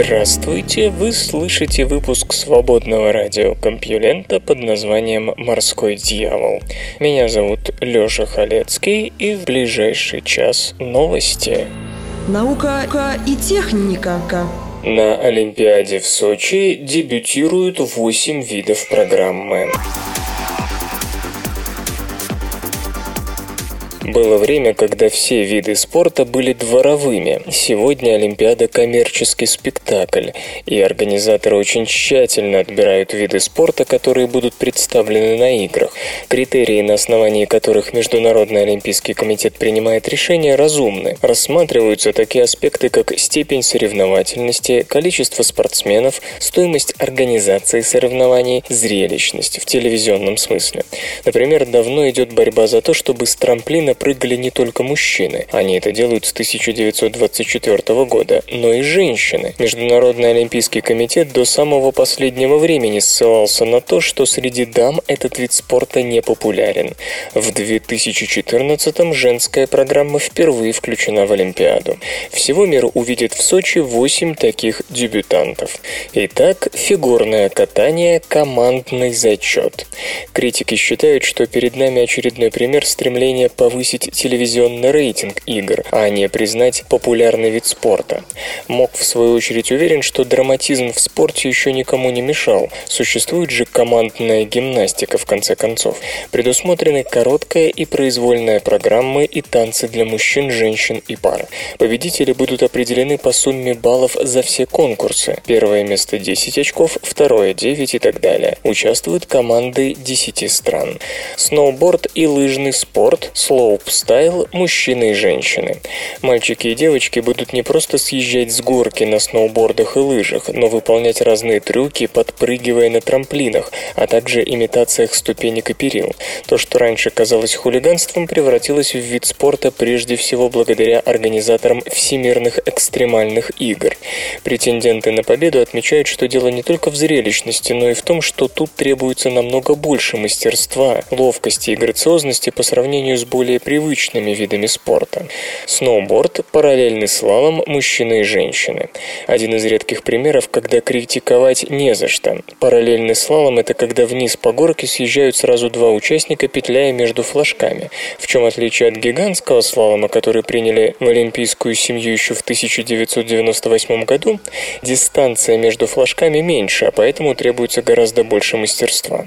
Здравствуйте! Вы слышите выпуск свободного радиокомпьюлента под названием «Морской дьявол». Меня зовут Лёша Халецкий, и в ближайший час новости. Наука и техника. На Олимпиаде в Сочи дебютируют 8 видов программы. Было время, когда все виды спорта были дворовыми. Сегодня Олимпиада – коммерческий спектакль, и организаторы очень тщательно отбирают виды спорта, которые будут представлены на играх. Критерии, на основании которых Международный Олимпийский комитет принимает решения, разумны. Рассматриваются такие аспекты, как степень соревновательности, количество спортсменов, стоимость организации соревнований, зрелищность в телевизионном смысле. Например, давно идет борьба за то, чтобы с трамплина прыгали не только мужчины. Они это делают с 1924 года, но и женщины. Международный олимпийский комитет до самого последнего времени ссылался на то, что среди дам этот вид спорта не популярен. В 2014 женская программа впервые включена в Олимпиаду. Всего мир увидит в Сочи 8 таких дебютантов. Итак, фигурное катание – командный зачет. Критики считают, что перед нами очередной пример стремления повысить повысить телевизионный рейтинг игр, а не признать популярный вид спорта. МОК, в свою очередь, уверен, что драматизм в спорте еще никому не мешал. Существует же командная гимнастика, в конце концов. Предусмотрены короткая и произвольная программы и танцы для мужчин, женщин и пар. Победители будут определены по сумме баллов за все конкурсы. Первое место 10 очков, второе 9 и так далее. Участвуют команды 10 стран. Сноуборд и лыжный спорт, слоу слоуп-стайл мужчины и женщины. Мальчики и девочки будут не просто съезжать с горки на сноубордах и лыжах, но выполнять разные трюки, подпрыгивая на трамплинах, а также имитациях ступенек и перил. То, что раньше казалось хулиганством, превратилось в вид спорта прежде всего благодаря организаторам всемирных экстремальных игр. Претенденты на победу отмечают, что дело не только в зрелищности, но и в том, что тут требуется намного больше мастерства, ловкости и грациозности по сравнению с более привычными видами спорта. Сноуборд – параллельный слалом мужчины и женщины. Один из редких примеров, когда критиковать не за что. Параллельный слалом – это когда вниз по горке съезжают сразу два участника, петляя между флажками. В чем отличие от гигантского слалома, который приняли в олимпийскую семью еще в 1998 году, дистанция между флажками меньше, а поэтому требуется гораздо больше мастерства.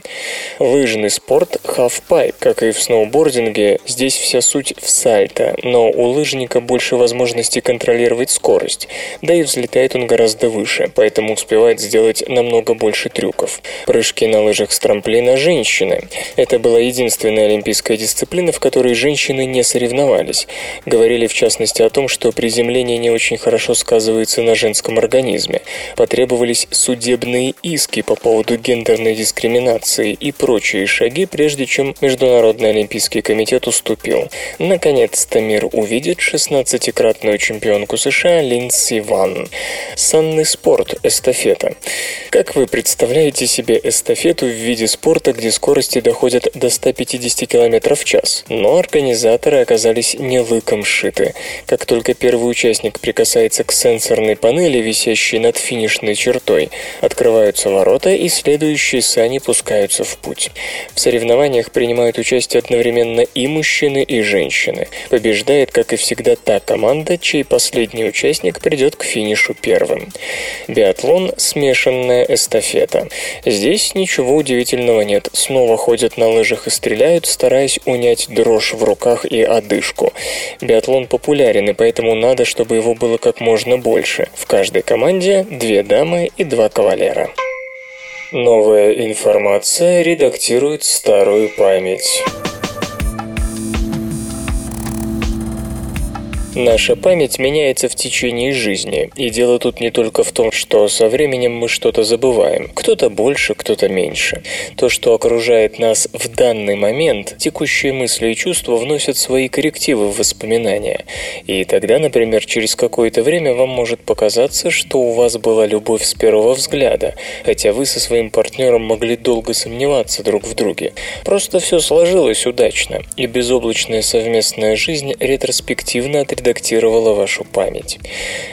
Лыжный спорт – хафпайп, как и в сноубординге, здесь вся суть в сальто, но у лыжника больше возможностей контролировать скорость, да и взлетает он гораздо выше, поэтому успевает сделать намного больше трюков. Прыжки на лыжах с трамплина женщины. Это была единственная олимпийская дисциплина, в которой женщины не соревновались. Говорили в частности о том, что приземление не очень хорошо сказывается на женском организме. Потребовались судебные иски по поводу гендерной дискриминации и прочие шаги, прежде чем Международный олимпийский комитет уступил. Наконец-то мир увидит 16-кратную чемпионку США Линдси Ван. Санный спорт – эстафета. Как вы представляете себе эстафету в виде спорта, где скорости доходят до 150 км в час? Но организаторы оказались не лыком шиты. Как только первый участник прикасается к сенсорной панели, висящей над финишной чертой, открываются ворота и следующие сани пускаются в путь. В соревнованиях принимают участие одновременно и мужчины, мужчины и женщины. Побеждает, как и всегда, та команда, чей последний участник придет к финишу первым. Биатлон – смешанная эстафета. Здесь ничего удивительного нет. Снова ходят на лыжах и стреляют, стараясь унять дрожь в руках и одышку. Биатлон популярен, и поэтому надо, чтобы его было как можно больше. В каждой команде две дамы и два кавалера. Новая информация редактирует старую память. Наша память меняется в течение жизни, и дело тут не только в том, что со временем мы что-то забываем. Кто-то больше, кто-то меньше. То, что окружает нас в данный момент, текущие мысли и чувства вносят свои коррективы в воспоминания. И тогда, например, через какое-то время вам может показаться, что у вас была любовь с первого взгляда, хотя вы со своим партнером могли долго сомневаться друг в друге. Просто все сложилось удачно, и безоблачная совместная жизнь ретроспективно отреагировала редактировала вашу память.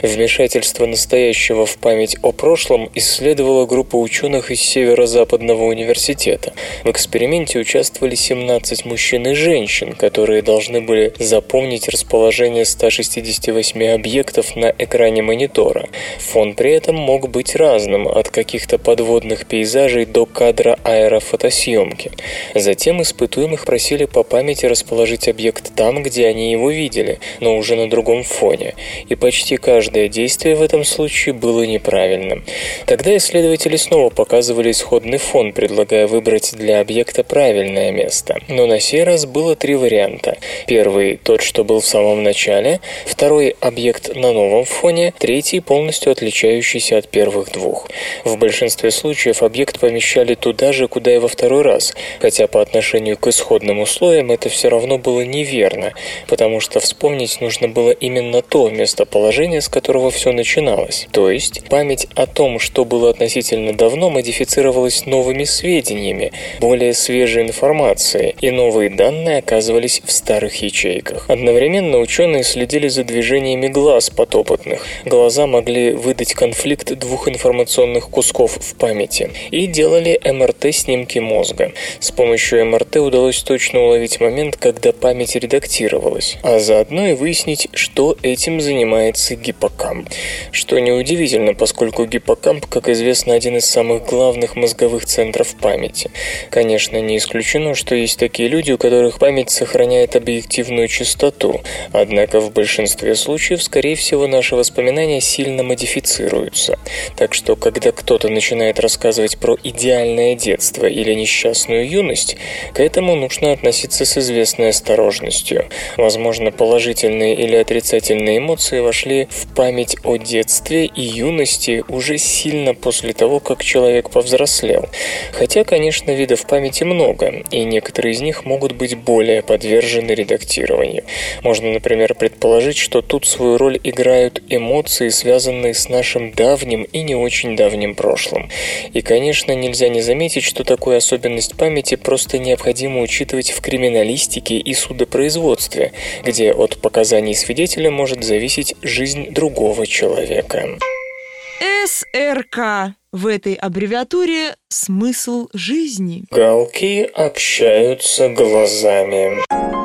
Вмешательство настоящего в память о прошлом исследовала группа ученых из Северо-Западного университета. В эксперименте участвовали 17 мужчин и женщин, которые должны были запомнить расположение 168 объектов на экране монитора. Фон при этом мог быть разным, от каких-то подводных пейзажей до кадра аэрофотосъемки. Затем испытуемых просили по памяти расположить объект там, где они его видели, но уже на другом фоне, и почти каждое действие в этом случае было неправильным. Тогда исследователи снова показывали исходный фон, предлагая выбрать для объекта правильное место. Но на сей раз было три варианта. Первый – тот, что был в самом начале, второй – объект на новом фоне, третий – полностью отличающийся от первых двух. В большинстве случаев объект помещали туда же, куда и во второй раз, хотя по отношению к исходным условиям это все равно было неверно, потому что вспомнить нужно было именно то местоположение, с которого все начиналось. То есть память о том, что было относительно давно, модифицировалась новыми сведениями, более свежей информацией, и новые данные оказывались в старых ячейках. Одновременно ученые следили за движениями глаз подопытных. Глаза могли выдать конфликт двух информационных кусков в памяти и делали МРТ-снимки мозга. С помощью МРТ удалось точно уловить момент, когда память редактировалась, а заодно и выяснить, выяснить, что этим занимается гиппокамп. Что неудивительно, поскольку гиппокамп, как известно, один из самых главных мозговых центров памяти. Конечно, не исключено, что есть такие люди, у которых память сохраняет объективную чистоту, однако в большинстве случаев, скорее всего, наши воспоминания сильно модифицируются. Так что, когда кто-то начинает рассказывать про идеальное детство или несчастную юность, к этому нужно относиться с известной осторожностью. Возможно, положительные или отрицательные эмоции вошли в память о детстве и юности уже сильно после того, как человек повзрослел. Хотя, конечно, видов памяти много, и некоторые из них могут быть более подвержены редактированию. Можно, например, предположить, что тут свою роль играют эмоции, связанные с нашим давним и не очень давним прошлым. И, конечно, нельзя не заметить, что такую особенность памяти просто необходимо учитывать в криминалистике и судопроизводстве, где от показаний свидетеля может зависеть жизнь другого человека. СРК. В этой аббревиатуре смысл жизни. Галки общаются глазами.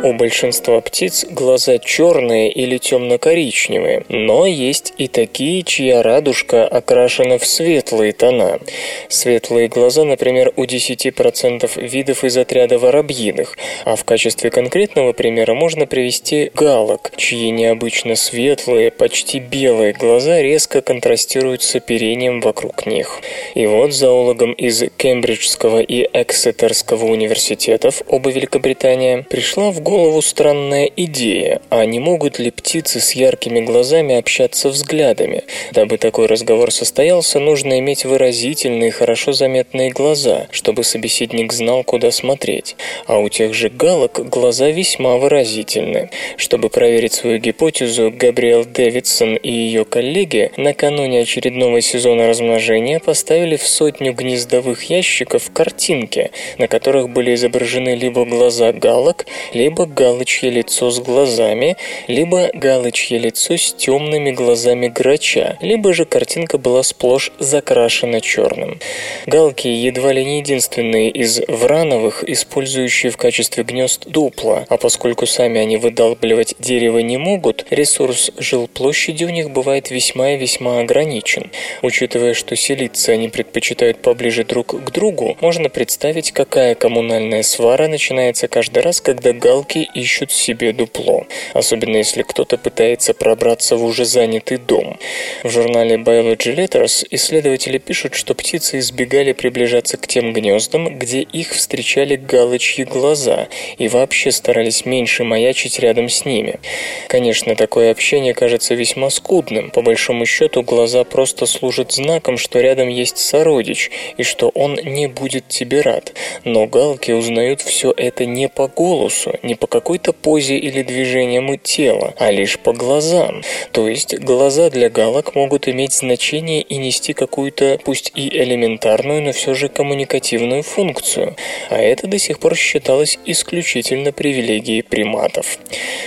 У большинства птиц глаза черные или темно-коричневые, но есть и такие, чья радужка окрашена в светлые тона. Светлые глаза, например, у 10% видов из отряда воробьиных, а в качестве конкретного примера можно привести галок, чьи необычно светлые, почти белые глаза резко контрастируют с оперением вокруг них. И вот зоологам из Кембриджского и Эксетерского университетов, оба Великобритания, пришла в голову странная идея, а не могут ли птицы с яркими глазами общаться взглядами? Дабы такой разговор состоялся, нужно иметь выразительные, хорошо заметные глаза, чтобы собеседник знал, куда смотреть. А у тех же галок глаза весьма выразительны. Чтобы проверить свою гипотезу, Габриэл Дэвидсон и ее коллеги накануне очередного сезона размножения поставили в сотню гнездовых ящиков картинки, на которых были изображены либо глаза галок, либо либо галочье лицо с глазами, либо галочье лицо с темными глазами грача, либо же картинка была сплошь закрашена черным. Галки едва ли не единственные из врановых, использующие в качестве гнезд дупла, а поскольку сами они выдалбливать дерево не могут, ресурс жилплощади у них бывает весьма и весьма ограничен. Учитывая, что селиться они предпочитают поближе друг к другу, можно представить, какая коммунальная свара начинается каждый раз, когда галки галки ищут себе дупло, особенно если кто-то пытается пробраться в уже занятый дом. В журнале Biology Letters исследователи пишут, что птицы избегали приближаться к тем гнездам, где их встречали галочьи глаза, и вообще старались меньше маячить рядом с ними. Конечно, такое общение кажется весьма скудным. По большому счету, глаза просто служат знаком, что рядом есть сородич, и что он не будет тебе рад. Но галки узнают все это не по голосу, не по какой-то позе или движениям тела, а лишь по глазам. То есть глаза для галок могут иметь значение и нести какую-то, пусть и элементарную, но все же коммуникативную функцию. А это до сих пор считалось исключительно привилегией приматов.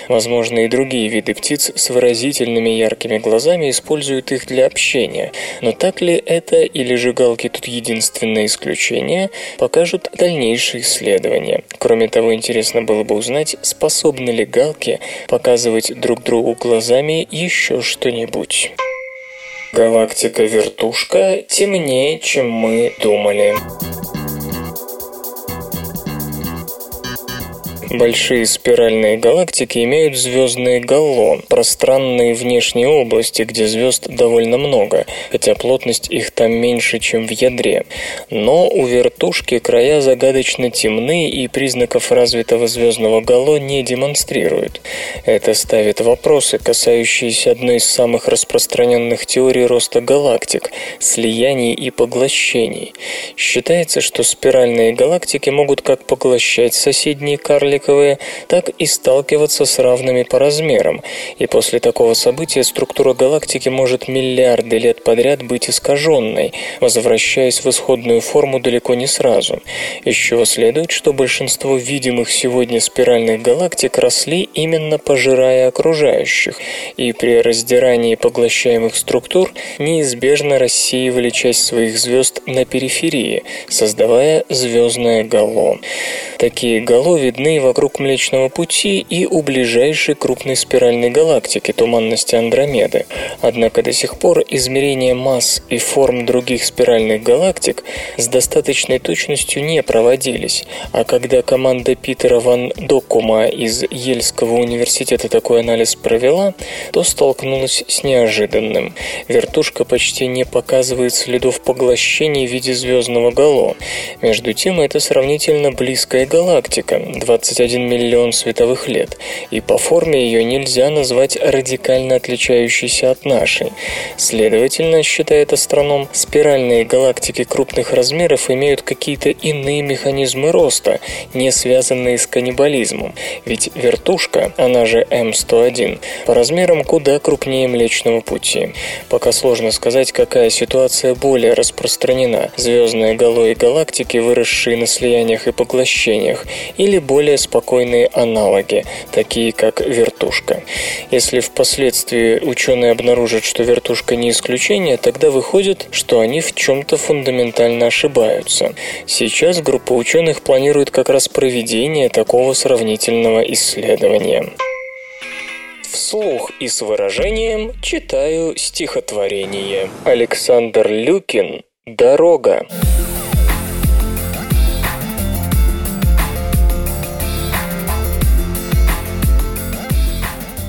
Возможно, и другие виды птиц с выразительными яркими глазами используют их для общения. Но так ли это или же галки тут единственное исключение, покажут дальнейшие исследования. Кроме того, интересно было бы узнать, способны ли галки показывать друг другу глазами еще что-нибудь. Галактика Вертушка темнее, чем мы думали. Большие спиральные галактики имеют звездные гало, пространные внешние области, где звезд довольно много, хотя плотность их там меньше, чем в ядре. Но у вертушки края загадочно темны и признаков развитого звездного гало не демонстрируют. Это ставит вопросы, касающиеся одной из самых распространенных теорий роста галактик – слияний и поглощений. Считается, что спиральные галактики могут как поглощать соседние карлики, одинаковые, так и сталкиваться с равными по размерам, и после такого события структура галактики может миллиарды лет подряд быть искаженной, возвращаясь в исходную форму далеко не сразу. Из чего следует, что большинство видимых сегодня спиральных галактик росли именно пожирая окружающих, и при раздирании поглощаемых структур неизбежно рассеивали часть своих звезд на периферии, создавая звездное гало. Такие гало видны вокруг Млечного Пути и у ближайшей крупной спиральной галактики туманности Андромеды. Однако до сих пор измерения масс и форм других спиральных галактик с достаточной точностью не проводились, а когда команда Питера Ван Докума из Ельского университета такой анализ провела, то столкнулась с неожиданным. Вертушка почти не показывает следов поглощения в виде звездного гало. Между тем, это сравнительно близкая галактика, 20 21 миллион световых лет, и по форме ее нельзя назвать радикально отличающейся от нашей. Следовательно, считает астроном, спиральные галактики крупных размеров имеют какие-то иные механизмы роста, не связанные с каннибализмом, ведь вертушка, она же М101, по размерам куда крупнее Млечного Пути. Пока сложно сказать, какая ситуация более распространена – звездные гало и галактики, выросшие на слияниях и поглощениях, или более спокойные аналоги, такие как вертушка. Если впоследствии ученые обнаружат, что вертушка не исключение, тогда выходит, что они в чем-то фундаментально ошибаются. Сейчас группа ученых планирует как раз проведение такого сравнительного исследования. Вслух и с выражением читаю стихотворение. Александр Люкин «Дорога».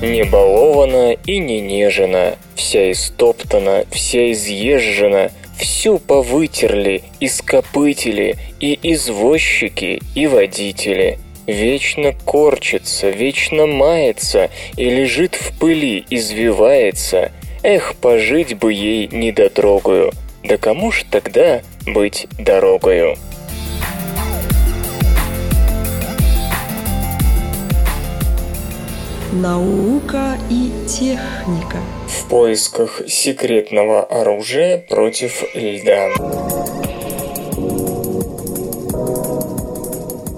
Не балована и не нежена, вся истоптана, вся изъезжена, всю повытерли, ископытили и извозчики, и водители. Вечно корчится, вечно мается и лежит в пыли, извивается. Эх, пожить бы ей недотрогую, да кому ж тогда быть дорогою? Наука и техника. В поисках секретного оружия против льда.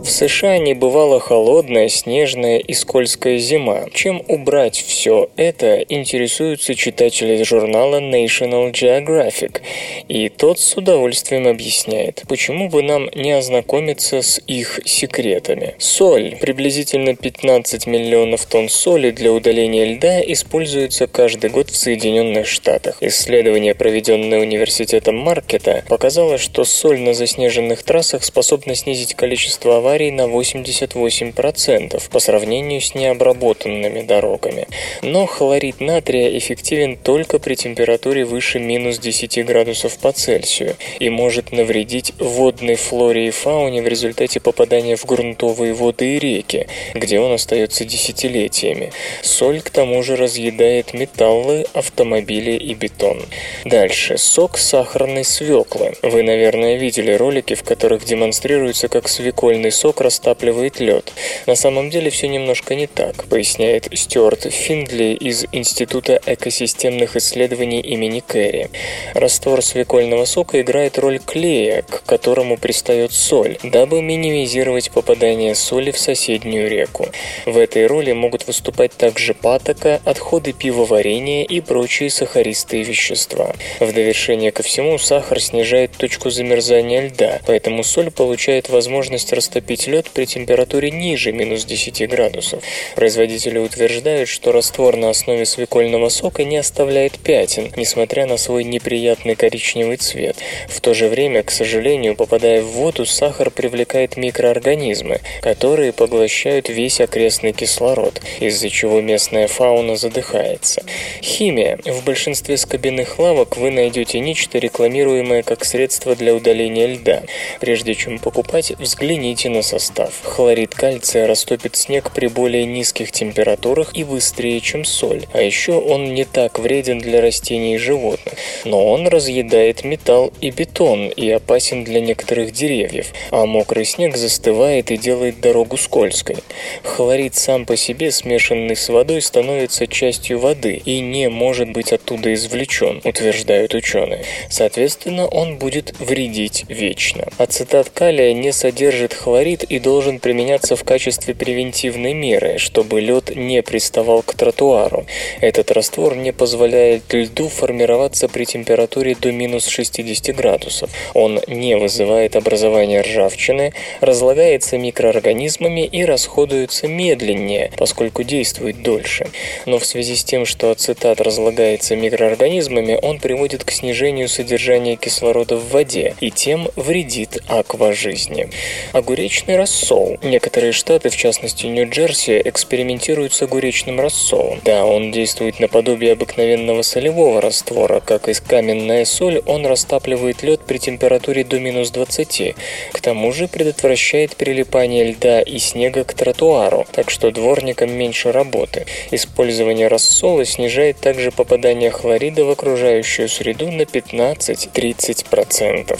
США не бывала холодная, снежная и скользкая зима. Чем убрать все это, интересуются читатели журнала National Geographic. И тот с удовольствием объясняет, почему бы нам не ознакомиться с их секретами. Соль. Приблизительно 15 миллионов тонн соли для удаления льда используется каждый год в Соединенных Штатах. Исследование, проведенное университетом Маркета, показало, что соль на заснеженных трассах способна снизить количество аварий аварий на 88% по сравнению с необработанными дорогами. Но хлорид натрия эффективен только при температуре выше минус 10 градусов по Цельсию и может навредить водной флоре и фауне в результате попадания в грунтовые воды и реки, где он остается десятилетиями. Соль к тому же разъедает металлы, автомобили и бетон. Дальше. Сок сахарной свеклы. Вы, наверное, видели ролики, в которых демонстрируется, как свекольный сок растапливает лед. На самом деле все немножко не так, поясняет Стюарт Финдли из Института экосистемных исследований имени Керри. Раствор свекольного сока играет роль клея, к которому пристает соль, дабы минимизировать попадание соли в соседнюю реку. В этой роли могут выступать также патока, отходы пивоварения и прочие сахаристые вещества. В довершение ко всему, сахар снижает точку замерзания льда, поэтому соль получает возможность растопить лед при температуре ниже минус 10 градусов. Производители утверждают, что раствор на основе свекольного сока не оставляет пятен, несмотря на свой неприятный коричневый цвет. В то же время, к сожалению, попадая в воду, сахар привлекает микроорганизмы, которые поглощают весь окрестный кислород, из-за чего местная фауна задыхается. Химия. В большинстве скобяных лавок вы найдете нечто, рекламируемое как средство для удаления льда. Прежде чем покупать, взгляните на состав. Хлорид кальция растопит снег при более низких температурах и быстрее, чем соль. А еще он не так вреден для растений и животных. Но он разъедает металл и бетон и опасен для некоторых деревьев, а мокрый снег застывает и делает дорогу скользкой. Хлорид сам по себе, смешанный с водой, становится частью воды и не может быть оттуда извлечен, утверждают ученые. Соответственно, он будет вредить вечно. Ацетат калия не содержит хлорид и должен применяться в качестве превентивной меры, чтобы лед не приставал к тротуару. Этот раствор не позволяет льду формироваться при температуре до минус 60 градусов. Он не вызывает образования ржавчины, разлагается микроорганизмами и расходуется медленнее, поскольку действует дольше. Но в связи с тем, что ацетат разлагается микроорганизмами, он приводит к снижению содержания кислорода в воде и тем вредит акважизни. Огуречный рассол. Некоторые штаты, в частности Нью-Джерси, экспериментируют с огуречным рассолом. Да, он действует наподобие обыкновенного солевого раствора, как и каменная соль, он растапливает лед при температуре до минус 20. К тому же предотвращает прилипание льда и снега к тротуару, так что дворникам меньше работы. Использование рассола снижает также попадание хлорида в окружающую среду на 15-30%.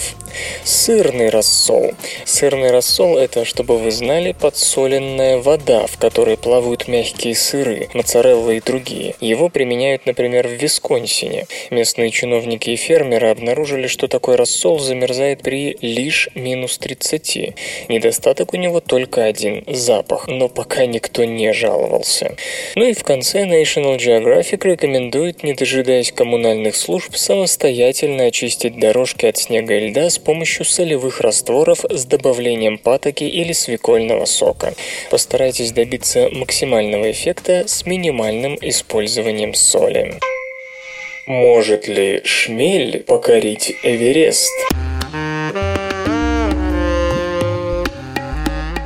Сырный рассол. Сырный рассол – это, чтобы вы знали, подсоленная вода, в которой плавают мягкие сыры, моцарелла и другие. Его применяют, например, в Висконсине. Местные чиновники и фермеры обнаружили, что такой рассол замерзает при лишь минус 30. Недостаток у него только один – запах, но пока никто не жаловался. Ну и в конце National Geographic рекомендует, не дожидаясь коммунальных служб, самостоятельно очистить дорожки от снега и льда с помощью солевых растворов с добавлением патоки или свекольного сока. Постарайтесь добиться максимального эффекта с минимальным использованием соли. Может ли шмель покорить Эверест?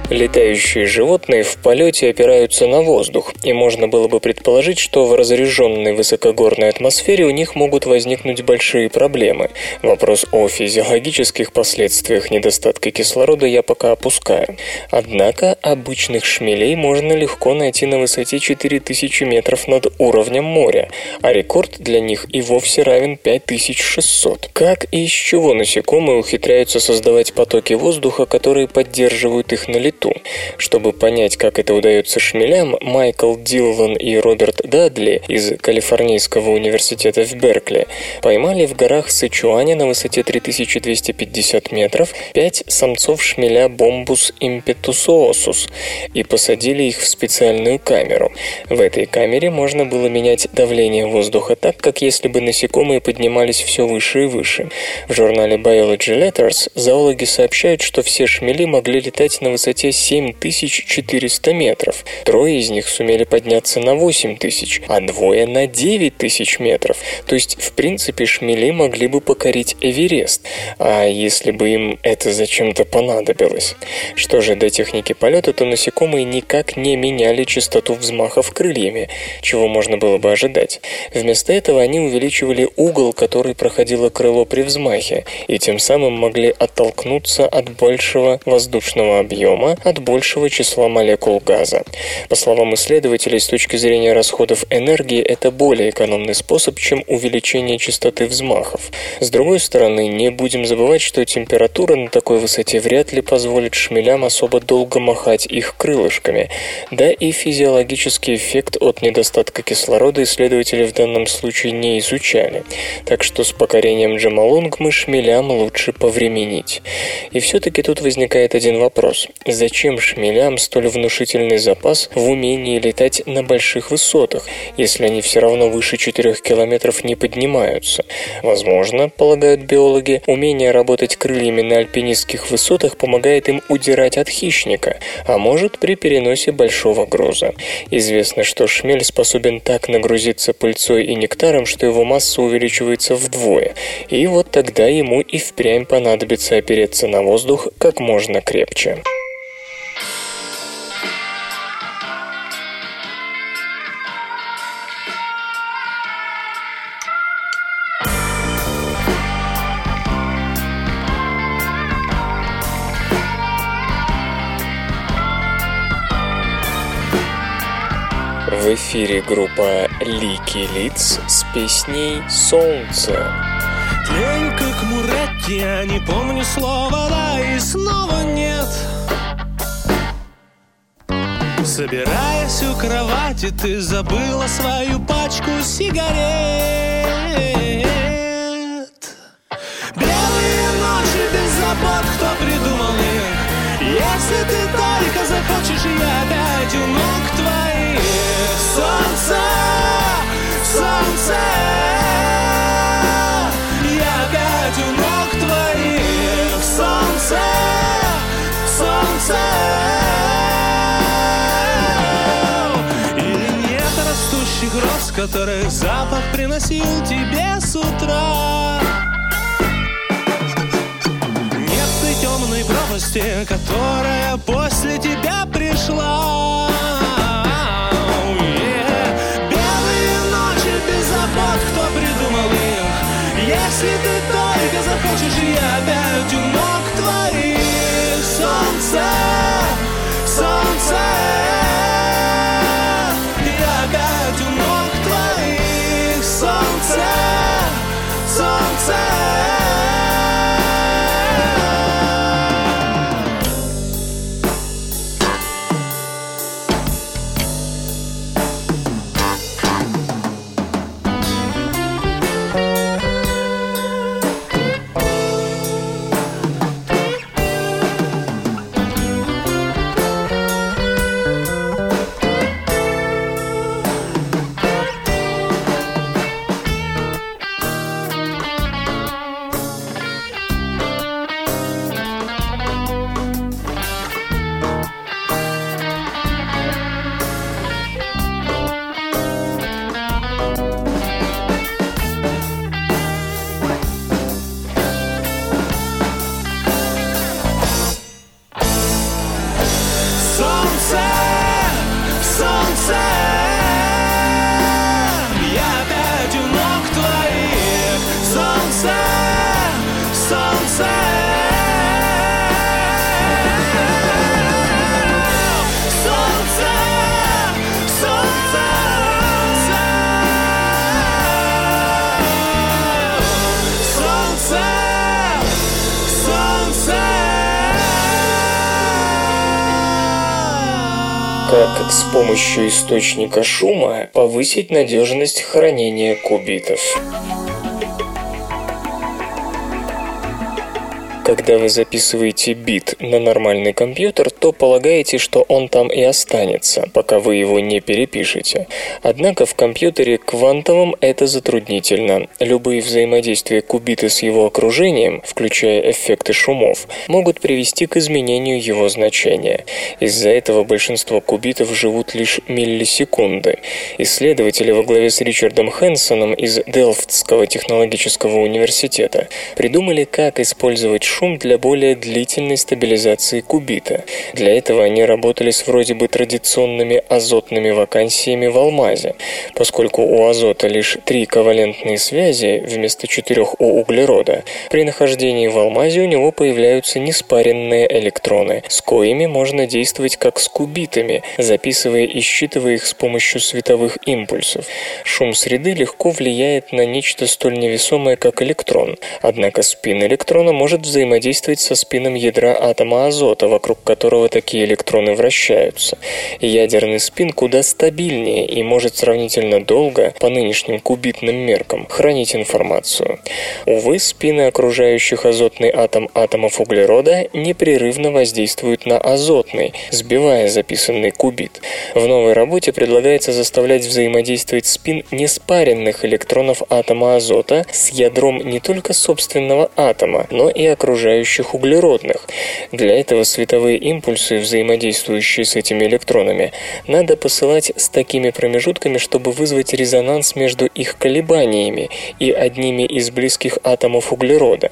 Летающие животные в полете опираются на воздух, и можно было бы предположить, что в разреженной высокогорной атмосфере у них могут возникнуть большие проблемы. Вопрос о физиологических последствиях недостатка кислорода я пока опускаю. Однако обычных шмелей можно легко найти на высоте 4000 метров над уровнем моря, а рекорд для них и вовсе равен 5600. Как и из чего насекомые ухитряются создавать потоки воздуха, которые поддерживают их на лету? Лету. Чтобы понять, как это удается шмелям, Майкл Диллан и Роберт Дадли из Калифорнийского университета в Беркли поймали в горах Сычуаня на высоте 3250 метров пять самцов шмеля Bombus impetuosus и посадили их в специальную камеру. В этой камере можно было менять давление воздуха так, как если бы насекомые поднимались все выше и выше. В журнале Biology Letters зоологи сообщают, что все шмели могли летать на высоте взмахе 7400 метров. Трое из них сумели подняться на 8000, а двое на 9000 метров. То есть, в принципе, шмели могли бы покорить Эверест. А если бы им это зачем-то понадобилось? Что же до техники полета, то насекомые никак не меняли частоту взмахов крыльями, чего можно было бы ожидать. Вместо этого они увеличивали угол, который проходило крыло при взмахе, и тем самым могли оттолкнуться от большего воздушного объема, от большего числа молекул газа. По словам исследователей, с точки зрения расходов энергии, это более экономный способ, чем увеличение частоты взмахов. С другой стороны, не будем забывать, что температура на такой высоте вряд ли позволит шмелям особо долго махать их крылышками. Да и физиологический эффект от недостатка кислорода исследователи в данном случае не изучали. Так что с покорением Джамалунгмы шмелям лучше повременить. И все-таки тут возникает один вопрос. Зачем шмелям столь внушительный запас в умении летать на больших высотах, если они все равно выше 4 километров не поднимаются? Возможно, полагают биологи, умение работать крыльями на альпинистских высотах помогает им удирать от хищника, а может при переносе большого груза. Известно, что шмель способен так нагрузиться пыльцой и нектаром, что его масса увеличивается вдвое, и вот тогда ему и впрямь понадобится опереться на воздух как можно крепче. В эфире группа Лики Лиц с песней «Солнце». Тлею, как Муретти, я не помню слова, да и снова нет. Собираясь у кровати, ты забыла свою пачку сигарет. Белые ночи без забот, кто придумал их? Если ты только захочешь, я опять у ног твоих. Солнце, солнце, я опять у ног твоих. Солнце, солнце. Или нет растущих роз, которых запах приносил тебе с утра? Нет той темной пропасти, которая после тебя пришла. Если ты только захочешь, я опять у Как с помощью источника шума повысить надежность хранения кубитов. Когда вы записываете бит на нормальный компьютер, то полагаете, что он там и останется, пока вы его не перепишете. Однако в компьютере квантовом это затруднительно. Любые взаимодействия кубита с его окружением, включая эффекты шумов, могут привести к изменению его значения. Из-за этого большинство кубитов живут лишь миллисекунды. Исследователи во главе с Ричардом Хэнсоном из Делфтского технологического университета придумали, как использовать для более длительной стабилизации кубита. Для этого они работали с вроде бы традиционными азотными вакансиями в алмазе. Поскольку у азота лишь три ковалентные связи вместо четырех у углерода, при нахождении в алмазе у него появляются неспаренные электроны, с коими можно действовать как с кубитами, записывая и считывая их с помощью световых импульсов. Шум среды легко влияет на нечто столь невесомое, как электрон. Однако спин электрона может взаимодействовать со спином ядра атома азота, вокруг которого такие электроны вращаются. Ядерный спин куда стабильнее и может сравнительно долго, по нынешним кубитным меркам, хранить информацию. Увы, спины окружающих азотный атом атомов углерода непрерывно воздействуют на азотный, сбивая записанный кубит. В новой работе предлагается заставлять взаимодействовать спин неспаренных электронов атома азота с ядром не только собственного атома, но и окружающих углеродных. Для этого световые импульсы, взаимодействующие с этими электронами, надо посылать с такими промежутками, чтобы вызвать резонанс между их колебаниями и одними из близких атомов углерода.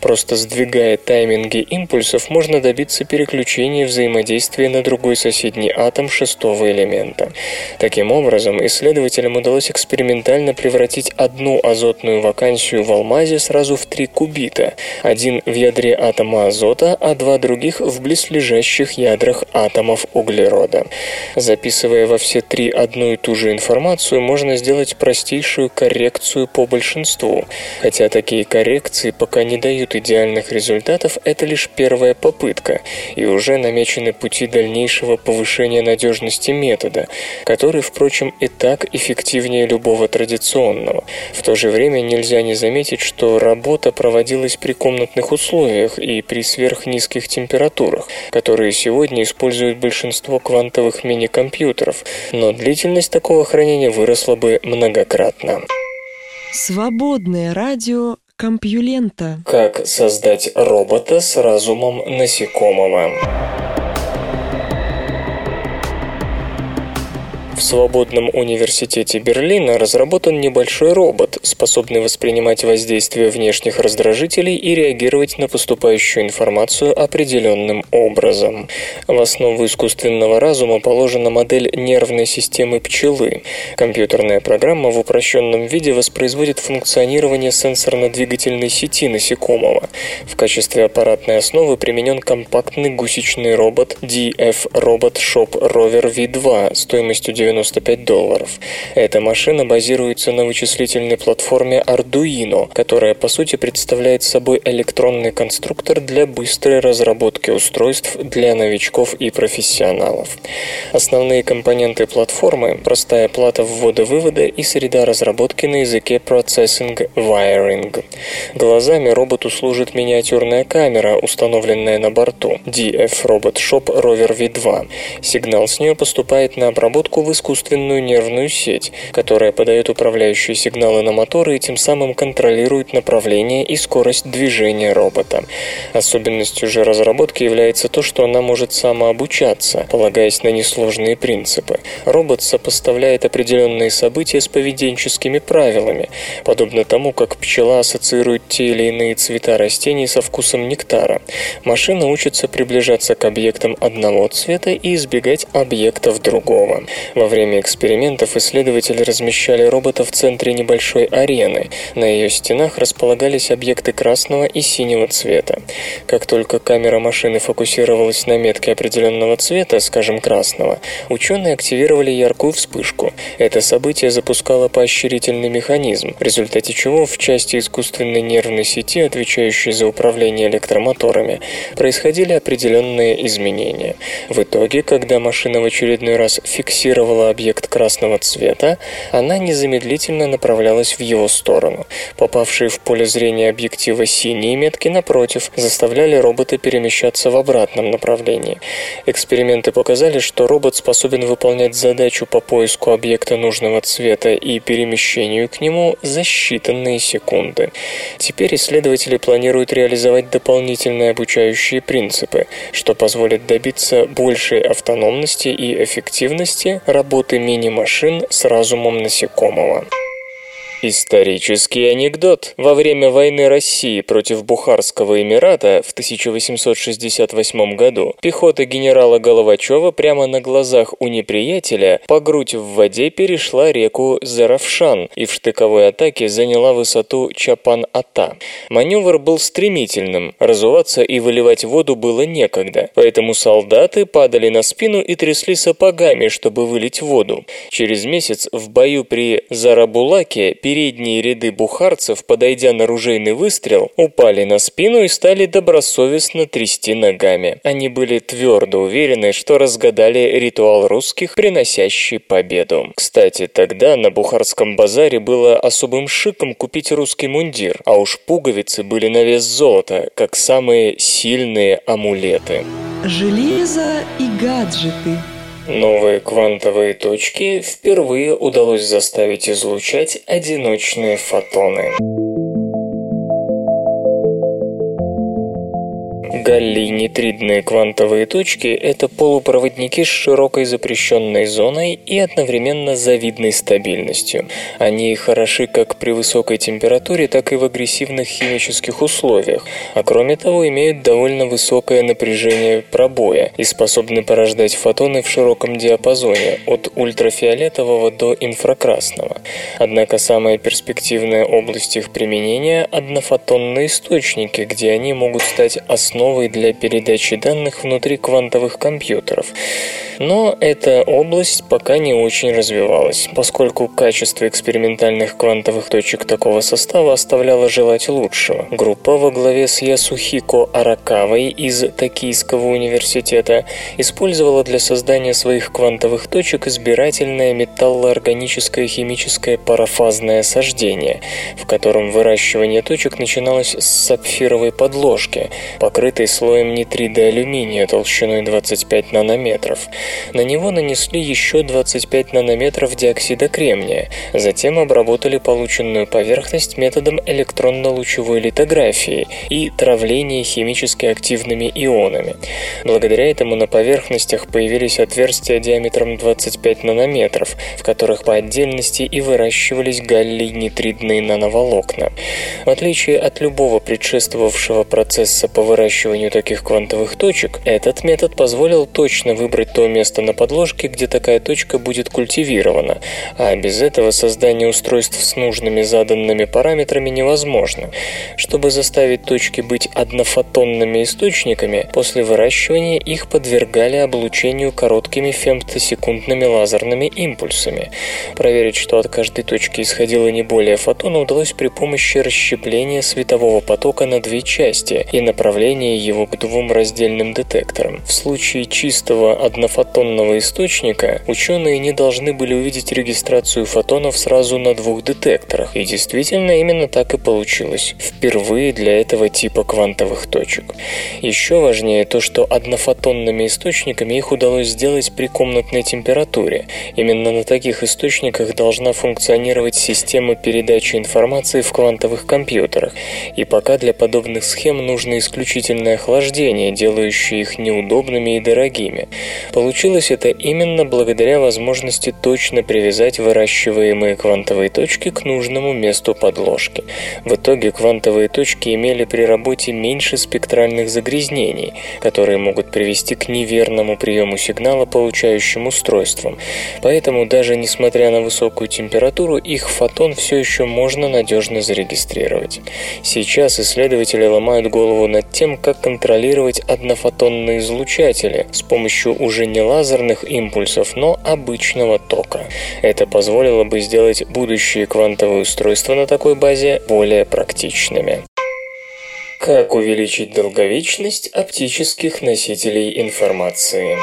Просто сдвигая тайминги импульсов, можно добиться переключения взаимодействия на другой соседний атом шестого элемента. Таким образом, исследователям удалось экспериментально превратить одну азотную вакансию в алмазе сразу в три кубита, один в ядре атома азота, а два других в близлежащих ядрах атомов углерода. Записывая во все три одну и ту же информацию, можно сделать простейшую коррекцию по большинству. Хотя такие коррекции пока не дают идеальных результатов, это лишь первая попытка, и уже намечены пути дальнейшего повышения надежности метода, который, впрочем, и так эффективнее любого традиционного. В то же время нельзя не заметить, что работа проводилась при комнатных условиях и при сверхнизких температурах, которые сегодня используют большинство квантовых мини-компьютеров, но длительность такого хранения выросла бы многократно. Свободное радио Компьюлента. Как создать робота с разумом насекомого? В Свободном университете Берлина разработан небольшой робот, способный воспринимать воздействие внешних раздражителей и реагировать на поступающую информацию определенным образом. В основу искусственного разума положена модель нервной системы пчелы. Компьютерная программа в упрощенном виде воспроизводит функционирование сенсорно-двигательной сети насекомого. В качестве аппаратной основы применен компактный гусечный робот DF Robot Shop Rover V2 стоимостью 95 долларов. Эта машина базируется на вычислительной платформе Arduino, которая по сути представляет собой электронный конструктор для быстрой разработки устройств для новичков и профессионалов. Основные компоненты платформы – простая плата ввода-вывода и среда разработки на языке Processing Wiring. Глазами роботу служит миниатюрная камера, установленная на борту DF Robot Shop Rover V2. Сигнал с нее поступает на обработку в искусственную нервную сеть, которая подает управляющие сигналы на моторы и тем самым контролирует направление и скорость движения робота. Особенностью же разработки является то, что она может самообучаться, полагаясь на несложные принципы. Робот сопоставляет определенные события с поведенческими правилами, подобно тому, как пчела ассоциирует те или иные цвета растений со вкусом нектара. Машина учится приближаться к объектам одного цвета и избегать объектов другого. Во время экспериментов исследователи размещали робота в центре небольшой арены. На ее стенах располагались объекты красного и синего цвета. Как только камера машины фокусировалась на метке определенного цвета, скажем красного, ученые активировали яркую вспышку. Это событие запускало поощрительный механизм, в результате чего в части искусственной нервной сети, отвечающей за управление электромоторами, происходили определенные изменения. В итоге, когда машина в очередной раз фиксировала исследовала объект красного цвета, она незамедлительно направлялась в его сторону. Попавшие в поле зрения объектива синие метки, напротив, заставляли робота перемещаться в обратном направлении. Эксперименты показали, что робот способен выполнять задачу по поиску объекта нужного цвета и перемещению к нему за считанные секунды. Теперь исследователи планируют реализовать дополнительные обучающие принципы, что позволит добиться большей автономности и эффективности работы мини-машин с разумом насекомого. Исторический анекдот. Во время войны России против Бухарского Эмирата в 1868 году пехота генерала Головачева прямо на глазах у неприятеля по грудь в воде перешла реку Заравшан и в штыковой атаке заняла высоту Чапан-Ата. Маневр был стремительным, разуваться и выливать воду было некогда, поэтому солдаты падали на спину и трясли сапогами, чтобы вылить воду. Через месяц в бою при Зарабулаке передние ряды бухарцев, подойдя на ружейный выстрел, упали на спину и стали добросовестно трясти ногами. Они были твердо уверены, что разгадали ритуал русских, приносящий победу. Кстати, тогда на Бухарском базаре было особым шиком купить русский мундир, а уж пуговицы были на вес золота, как самые сильные амулеты. Железо и гаджеты – Новые квантовые точки впервые удалось заставить излучать одиночные фотоны. Галлий-нитридные квантовые точки – это полупроводники с широкой запрещенной зоной и одновременно завидной стабильностью. Они хороши как при высокой температуре, так и в агрессивных химических условиях, а кроме того имеют довольно высокое напряжение пробоя и способны порождать фотоны в широком диапазоне от ультрафиолетового до инфракрасного. Однако самая перспективная область их применения – однофотонные источники, где они могут стать основой основой для передачи данных внутри квантовых компьютеров. Но эта область пока не очень развивалась, поскольку качество экспериментальных квантовых точек такого состава оставляло желать лучшего. Группа во главе с Ясухико Аракавой из Токийского университета использовала для создания своих квантовых точек избирательное металлоорганическое химическое парафазное сождение, в котором выращивание точек начиналось с сапфировой подложки, покрытой покрытый слоем нитрида алюминия толщиной 25 нанометров. На него нанесли еще 25 нанометров диоксида кремния, затем обработали полученную поверхность методом электронно-лучевой литографии и травления химически активными ионами. Благодаря этому на поверхностях появились отверстия диаметром 25 нанометров, в которых по отдельности и выращивались галлий-нитридные нановолокна. В отличие от любого предшествовавшего процесса по выращиванию выращиванию таких квантовых точек, этот метод позволил точно выбрать то место на подложке, где такая точка будет культивирована, а без этого создание устройств с нужными заданными параметрами невозможно. Чтобы заставить точки быть однофотонными источниками, после выращивания их подвергали облучению короткими фемтосекундными лазерными импульсами. Проверить, что от каждой точки исходило не более фотона, удалось при помощи расщепления светового потока на две части и направления его к двум раздельным детекторам. В случае чистого однофотонного источника ученые не должны были увидеть регистрацию фотонов сразу на двух детекторах, и действительно именно так и получилось. Впервые для этого типа квантовых точек. Еще важнее то, что однофотонными источниками их удалось сделать при комнатной температуре. Именно на таких источниках должна функционировать система передачи информации в квантовых компьютерах. И пока для подобных схем нужно исключительно охлаждение, делающее их неудобными и дорогими. Получилось это именно благодаря возможности точно привязать выращиваемые квантовые точки к нужному месту подложки. В итоге квантовые точки имели при работе меньше спектральных загрязнений, которые могут привести к неверному приему сигнала получающим устройствам. Поэтому даже несмотря на высокую температуру, их фотон все еще можно надежно зарегистрировать. Сейчас исследователи ломают голову над тем, как контролировать однофотонные излучатели с помощью уже не лазерных импульсов, но обычного тока. Это позволило бы сделать будущие квантовые устройства на такой базе более практичными. Как увеличить долговечность оптических носителей информации?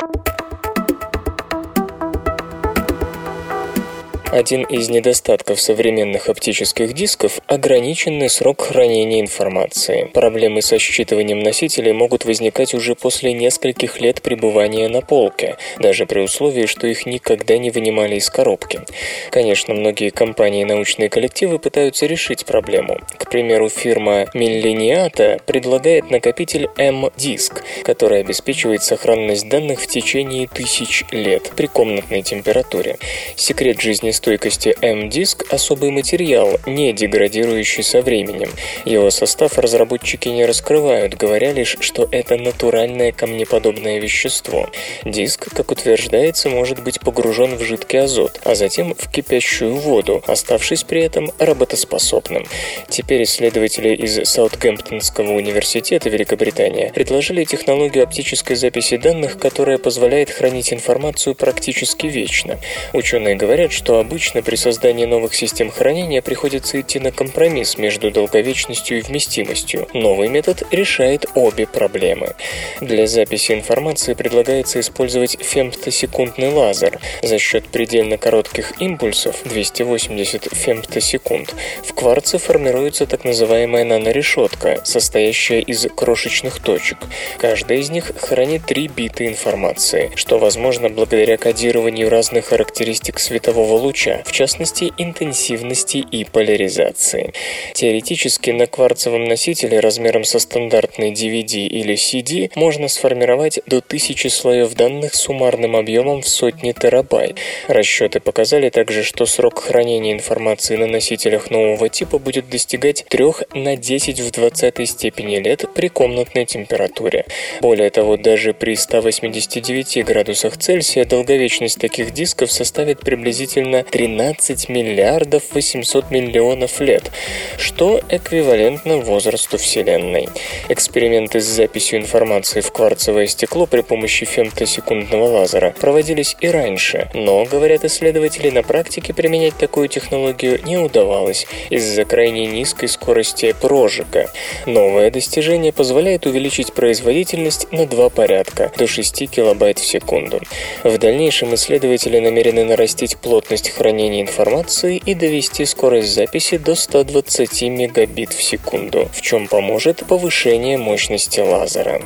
Один из недостатков современных оптических дисков – ограниченный срок хранения информации. Проблемы со считыванием носителей могут возникать уже после нескольких лет пребывания на полке, даже при условии, что их никогда не вынимали из коробки. Конечно, многие компании и научные коллективы пытаются решить проблему. К примеру, фирма Milleniata предлагает накопитель M-Disk, который обеспечивает сохранность данных в течение тысяч лет при комнатной температуре. Секрет жизнестойкости M-Disk – особый материал, не деградирующий со временем. Его состав разработчики не раскрывают, говоря лишь, что это натуральное камнеподобное вещество. Диск, как утверждается, может быть погружен в жидкий азот, а затем в кипящую воду, оставшись при этом работоспособным. Теперь исследователи из Саутгемптонского университета Великобритания предложили технологию оптической записи данных, которая позволяет хранить информацию практически вечно. Ученые говорят, что обычно при создании новых систем хранения приходится идти на компромисс между долговечностью и вместимостью. Новый метод решает обе проблемы. Для записи информации предлагается использовать фемтосекундный лазер. За счет предельно коротких импульсов 280 фемтосекунд в кварце формируется так называемая нанорешетка, состоящая из крошечных точек. Каждая из них хранит 3 бита информации, что возможно благодаря кодированию разных характеристик светового луча, в частности интенсивности и поляризации. Теоретически на кварцевом носителе размером со стандартный DVD или CD можно сформировать до 1000 слоев данных суммарным объемом в сотни терабайт. Расчеты показали также, что срок хранения информации на носителях нового типа будет достигать 3 на 10 в 20 степени лет при комнатной температуре. Более того, даже при 189 градусах Цельсия долговечность таких дисков составит приблизительно 13 миллиардов 800 миллионов лет, что эквивалентно возрасту Вселенной. Эксперименты с записью информации в кварцевое стекло при помощи фемтосекундного лазера проводились и раньше, но, говорят исследователи, на практике применять такую технологию не удавалось из-за крайне низкой скорости прожига. Новое достижение позволяет увеличить производительность на два порядка – до 6 килобайт в секунду. В дальнейшем исследователи намерены нарастить плотность хранения информации и довести скорость записи до 120 мегабит в секунду, в чем поможет повышение мощности лазера.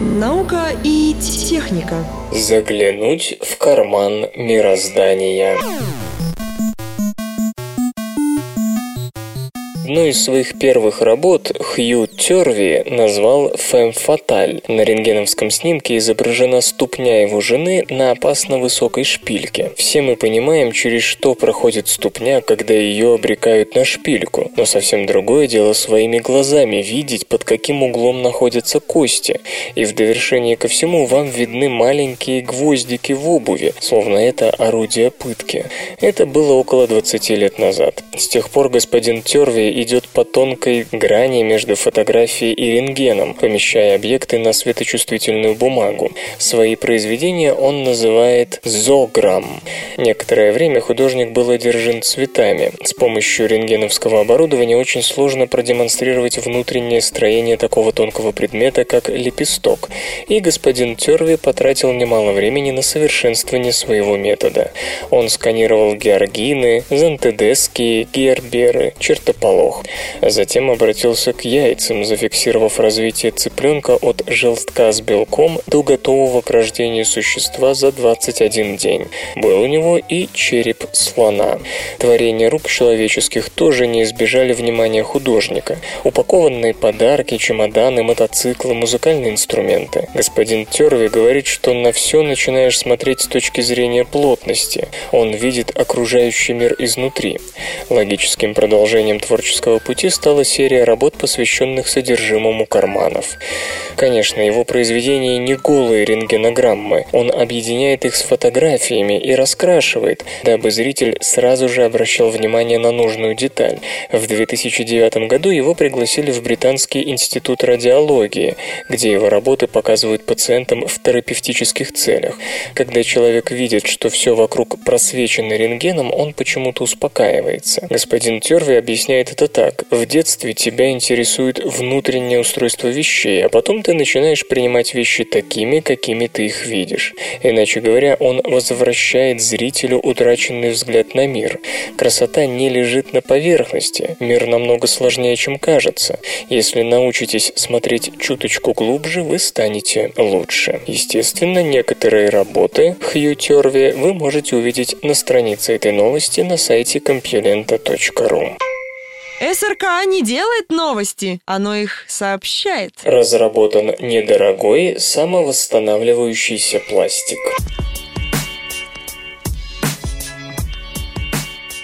Наука и техника. Заглянуть в карман мироздания. Одну из своих первых работ Хью Терви назвал «Фэм Фаталь». На рентгеновском снимке изображена ступня его жены на опасно высокой шпильке. Все мы понимаем, через что проходит ступня, когда ее обрекают на шпильку. Но совсем другое дело своими глазами видеть, под каким углом находятся кости. И в довершение ко всему вам видны маленькие гвоздики в обуви, словно это орудие пытки. Это было около 20 лет назад. С тех пор господин Терви идет по тонкой грани между фотографией и рентгеном, помещая объекты на светочувствительную бумагу. Свои произведения он называет «зограмм». Некоторое время художник был одержим цветами. С помощью рентгеновского оборудования очень сложно продемонстрировать внутреннее строение такого тонкого предмета, как лепесток. И господин Терви потратил немало времени на совершенствование своего метода. Он сканировал георгины, зантедески, герберы, чертополох блох. Затем обратился к яйцам, зафиксировав развитие цыпленка от желтка с белком до готового к рождению существа за 21 день. Был у него и череп слона. Творения рук человеческих тоже не избежали внимания художника. Упакованные подарки, чемоданы, мотоциклы, музыкальные инструменты. Господин Терви говорит, что на все начинаешь смотреть с точки зрения плотности. Он видит окружающий мир изнутри. Логическим продолжением творчества творческого пути стала серия работ, посвященных содержимому карманов. Конечно, его произведения не голые рентгенограммы, он объединяет их с фотографиями и раскрашивает, дабы зритель сразу же обращал внимание на нужную деталь. В 2009 году его пригласили в Британский институт радиологии, где его работы показывают пациентам в терапевтических целях. Когда человек видит, что все вокруг просвечено рентгеном, он почему-то успокаивается. Господин Терви объясняет это это так. В детстве тебя интересует внутреннее устройство вещей, а потом ты начинаешь принимать вещи такими, какими ты их видишь. Иначе говоря, он возвращает зрителю утраченный взгляд на мир. Красота не лежит на поверхности. Мир намного сложнее, чем кажется. Если научитесь смотреть чуточку глубже, вы станете лучше. Естественно, некоторые работы Хью Терви вы можете увидеть на странице этой новости на сайте compulenta.ru. СРК не делает новости, оно их сообщает. Разработан недорогой самовосстанавливающийся пластик.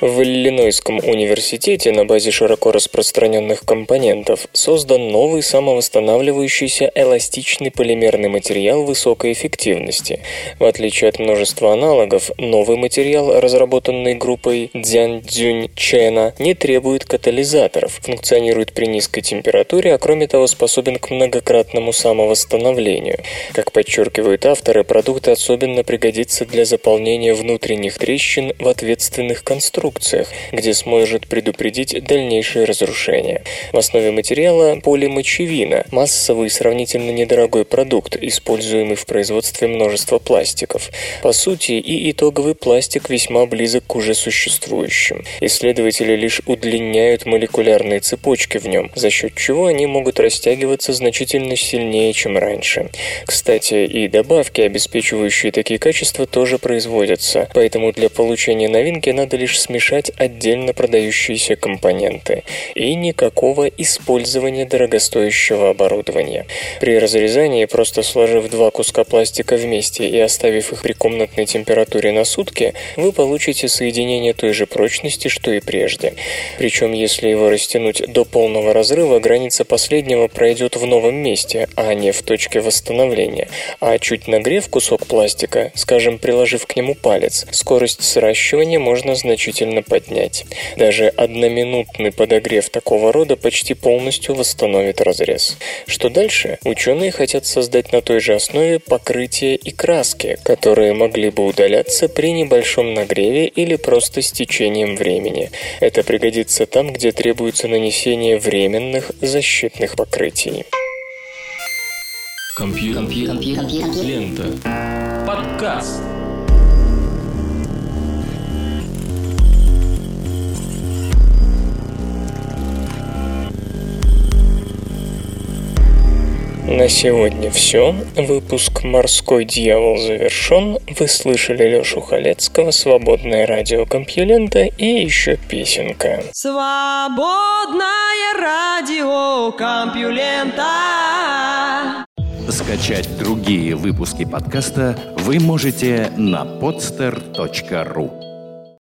В Иллинойском университете на базе широко распространенных компонентов создан новый самовосстанавливающийся эластичный полимерный материал высокой эффективности. В отличие от множества аналогов, новый материал, разработанный группой Дзяньцзюнь Чена, не требует катализаторов, функционирует при низкой температуре, а кроме того способен к многократному самовосстановлению. Как подчеркивают авторы, продукт особенно пригодится для заполнения внутренних трещин в ответственных конструкциях конструкциях, где сможет предупредить дальнейшее разрушение. В основе материала полимочевина, массовый сравнительно недорогой продукт, используемый в производстве множества пластиков. По сути, и итоговый пластик весьма близок к уже существующим. Исследователи лишь удлиняют молекулярные цепочки в нем, за счет чего они могут растягиваться значительно сильнее, чем раньше. Кстати, и добавки, обеспечивающие такие качества, тоже производятся, поэтому для получения новинки надо лишь смешать смешать отдельно продающиеся компоненты и никакого использования дорогостоящего оборудования. При разрезании, просто сложив два куска пластика вместе и оставив их при комнатной температуре на сутки, вы получите соединение той же прочности, что и прежде. Причем, если его растянуть до полного разрыва, граница последнего пройдет в новом месте, а не в точке восстановления. А чуть нагрев кусок пластика, скажем, приложив к нему палец, скорость сращивания можно значительно сильно поднять. Даже одноминутный подогрев такого рода почти полностью восстановит разрез. Что дальше? Ученые хотят создать на той же основе покрытие и краски, которые могли бы удаляться при небольшом нагреве или просто с течением времени. Это пригодится там, где требуется нанесение временных защитных покрытий. Компьютер. Компьютер. Компьютер. Лента. Подкаст. На сегодня все. Выпуск «Морской дьявол» завершен. Вы слышали Лешу Халецкого, «Свободное радио Компьюлента» и еще песенка. Свободное радио Компьюлента. Скачать другие выпуски подкаста вы можете на podster.ru